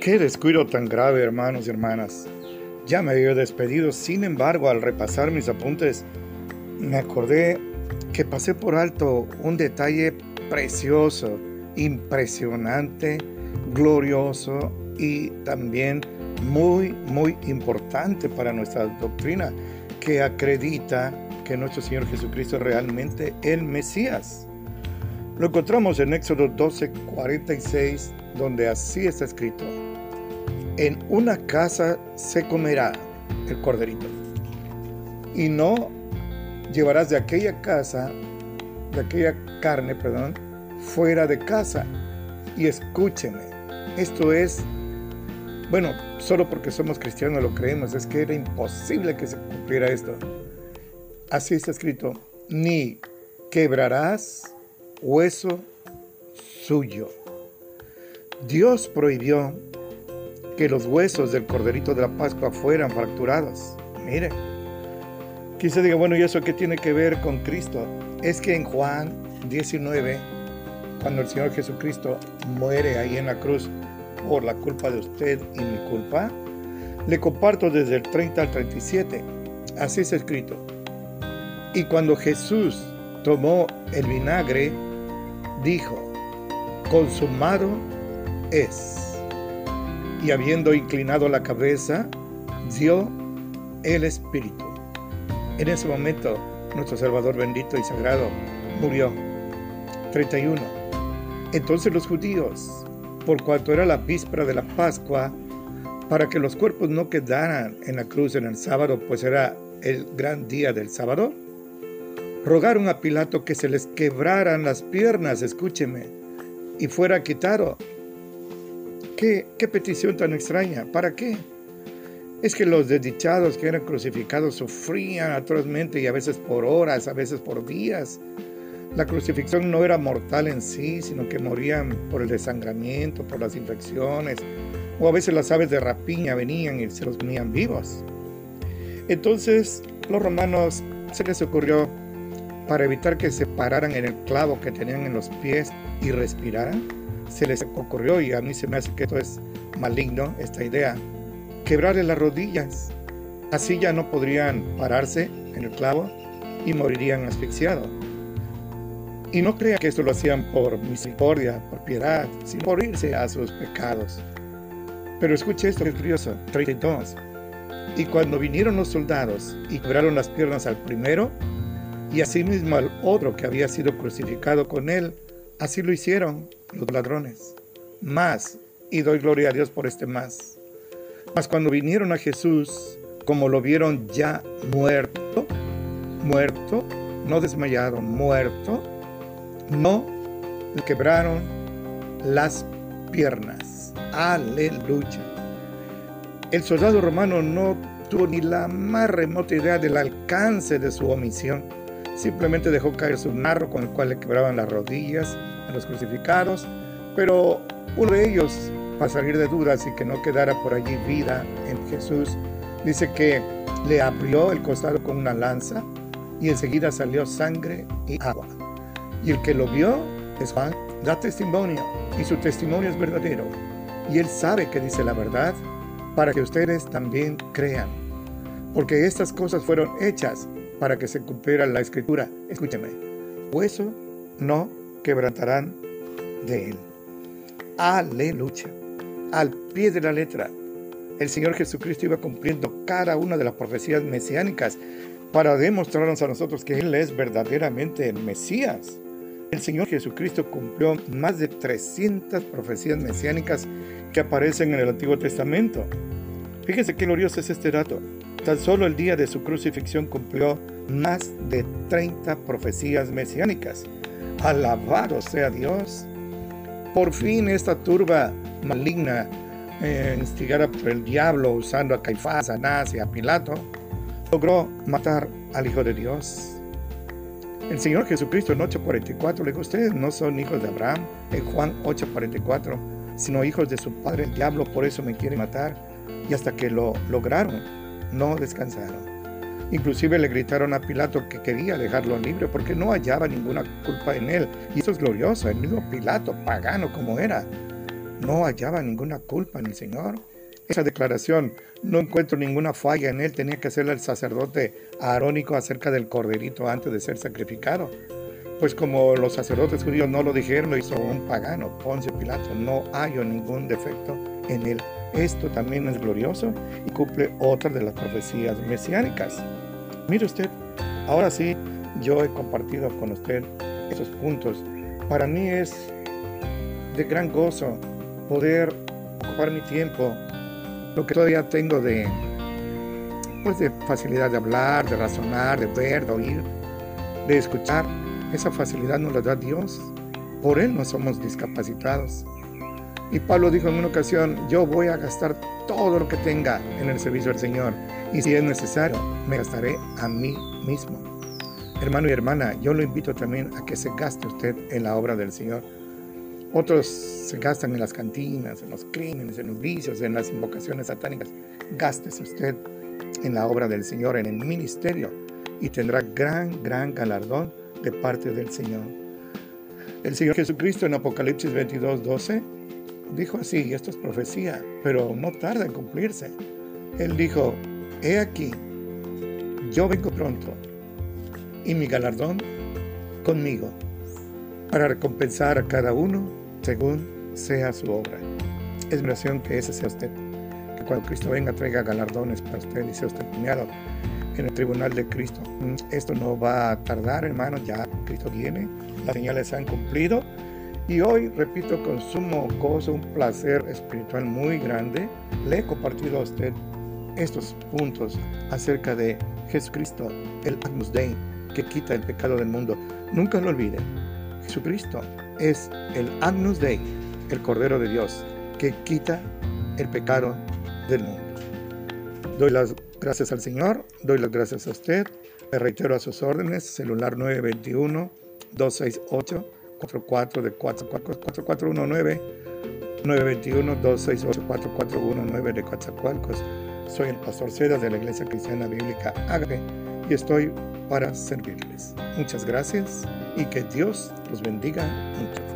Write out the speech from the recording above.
Qué descuido tan grave, hermanos y hermanas. Ya me había despedido, sin embargo, al repasar mis apuntes, me acordé que pasé por alto un detalle precioso, impresionante, glorioso y también muy, muy importante para nuestra doctrina, que acredita que nuestro Señor Jesucristo es realmente el Mesías. Lo encontramos en Éxodo 12, 46, donde así está escrito. En una casa se comerá el corderito. Y no llevarás de aquella casa, de aquella carne, perdón, fuera de casa. Y escúcheme, esto es, bueno, solo porque somos cristianos lo creemos, es que era imposible que se cumpliera esto. Así está escrito, ni quebrarás hueso suyo. Dios prohibió que los huesos del corderito de la Pascua fueran fracturados. Mire, quise diga, bueno, ¿y eso qué tiene que ver con Cristo? Es que en Juan 19, cuando el Señor Jesucristo muere ahí en la cruz por la culpa de usted y mi culpa, le comparto desde el 30 al 37. Así es escrito. Y cuando Jesús tomó el vinagre, dijo, consumado es y habiendo inclinado la cabeza, dio el Espíritu. En ese momento, nuestro Salvador bendito y sagrado murió. 31. Entonces los judíos, por cuanto era la víspera de la Pascua, para que los cuerpos no quedaran en la cruz en el sábado, pues era el gran día del sábado, rogaron a Pilato que se les quebraran las piernas, escúcheme, y fuera quitado ¿Qué, petición tan extraña? ¿Para qué? Es que los desdichados que eran crucificados sufrían atrozmente y a veces por horas, a veces por días. La crucifixión no era mortal en sí, sino que morían por el desangramiento, por las infecciones, o a veces las aves de rapiña venían y se los comían vivos. Entonces los romanos se les ocurrió, para evitar que se pararan en el clavo que tenían en los pies y respiraran, se les ocurrió, y a mí se me hace que esto es maligno, esta idea, quebrarle las rodillas. Así ya no podrían pararse en el clavo y morirían asfixiados. Y no crea que esto lo hacían por misericordia, por piedad, sin morirse a sus pecados. Pero escuche esto que es curioso, 32. Y cuando vinieron los soldados y quebraron las piernas al primero, y asimismo al otro que había sido crucificado con él, así lo hicieron los ladrones. Más, y doy gloria a Dios por este más. Mas cuando vinieron a Jesús, como lo vieron ya muerto, muerto, no desmayado, muerto, no le quebraron las piernas. Aleluya. El soldado romano no tuvo ni la más remota idea del alcance de su omisión. Simplemente dejó caer su narro con el cual le quebraban las rodillas los crucificados, pero uno de ellos, para salir de dudas y que no quedara por allí vida en Jesús, dice que le abrió el costado con una lanza y enseguida salió sangre y agua. Y el que lo vio es Juan, da testimonio y su testimonio es verdadero. Y él sabe que dice la verdad para que ustedes también crean. Porque estas cosas fueron hechas para que se cumpliera la escritura. Escúcheme, hueso no quebrantarán de él. Aleluya. Al pie de la letra, el Señor Jesucristo iba cumpliendo cada una de las profecías mesiánicas para demostrarnos a nosotros que Él es verdaderamente el Mesías. El Señor Jesucristo cumplió más de 300 profecías mesiánicas que aparecen en el Antiguo Testamento. Fíjese qué glorioso es este dato. Tan solo el día de su crucifixión cumplió más de 30 profecías mesiánicas. Alabado sea Dios. Por fin esta turba maligna, eh, instigada por el diablo usando a Caifás, a Anás y a Pilato, logró matar al Hijo de Dios. El Señor Jesucristo en 8:44 le dijo, ustedes no son hijos de Abraham, en Juan 8:44, sino hijos de su padre el diablo, por eso me quieren matar. Y hasta que lo lograron, no descansaron. Inclusive le gritaron a Pilato que quería dejarlo libre porque no hallaba ninguna culpa en él. Y eso es glorioso, el mismo Pilato, pagano como era, no hallaba ninguna culpa en el Señor. Esa declaración, no encuentro ninguna falla en él, tenía que hacerle el sacerdote arónico acerca del corderito antes de ser sacrificado. Pues como los sacerdotes judíos no lo dijeron, lo hizo un pagano, Ponce Pilato, no hallo ningún defecto en él. Esto también es glorioso y cumple otra de las profecías mesiánicas. Mire usted, ahora sí, yo he compartido con usted esos puntos. Para mí es de gran gozo poder ocupar mi tiempo, lo que todavía tengo de, pues de facilidad de hablar, de razonar, de ver, de oír, de escuchar. Esa facilidad nos la da Dios. Por Él no somos discapacitados. Y Pablo dijo en una ocasión, yo voy a gastar todo lo que tenga en el servicio del Señor. Y si es necesario, me gastaré a mí mismo. Hermano y hermana, yo lo invito también a que se gaste usted en la obra del Señor. Otros se gastan en las cantinas, en los crímenes, en los vicios, en las invocaciones satánicas. Gástese usted en la obra del Señor, en el ministerio, y tendrá gran, gran galardón de parte del Señor. El Señor Jesucristo en Apocalipsis 22, 12 dijo así, y esto es profecía, pero no tarda en cumplirse. Él dijo, he aquí, yo vengo pronto, y mi galardón conmigo, para recompensar a cada uno según sea su obra. Es mi oración que ese sea usted, que cuando Cristo venga traiga galardones para usted y sea usted premiado en el tribunal de Cristo. Esto no va a tardar, hermano, ya Cristo viene, las señales se han cumplido y hoy, repito, con sumo gozo, un placer espiritual muy grande, le he compartido a usted estos puntos acerca de Jesucristo, el Agnus Dei, que quita el pecado del mundo. Nunca lo olviden. Jesucristo es el Agnus Dei, el Cordero de Dios, que quita el pecado del mundo. Doy las gracias al Señor, doy las gracias a usted, le reitero a sus órdenes, celular 921 268 44 de 4419 921 268 4419 de Coatzacoalcos. Soy el pastor Seda de la Iglesia Cristiana Bíblica Ágape y estoy para servirles. Muchas gracias y que Dios los bendiga mucho.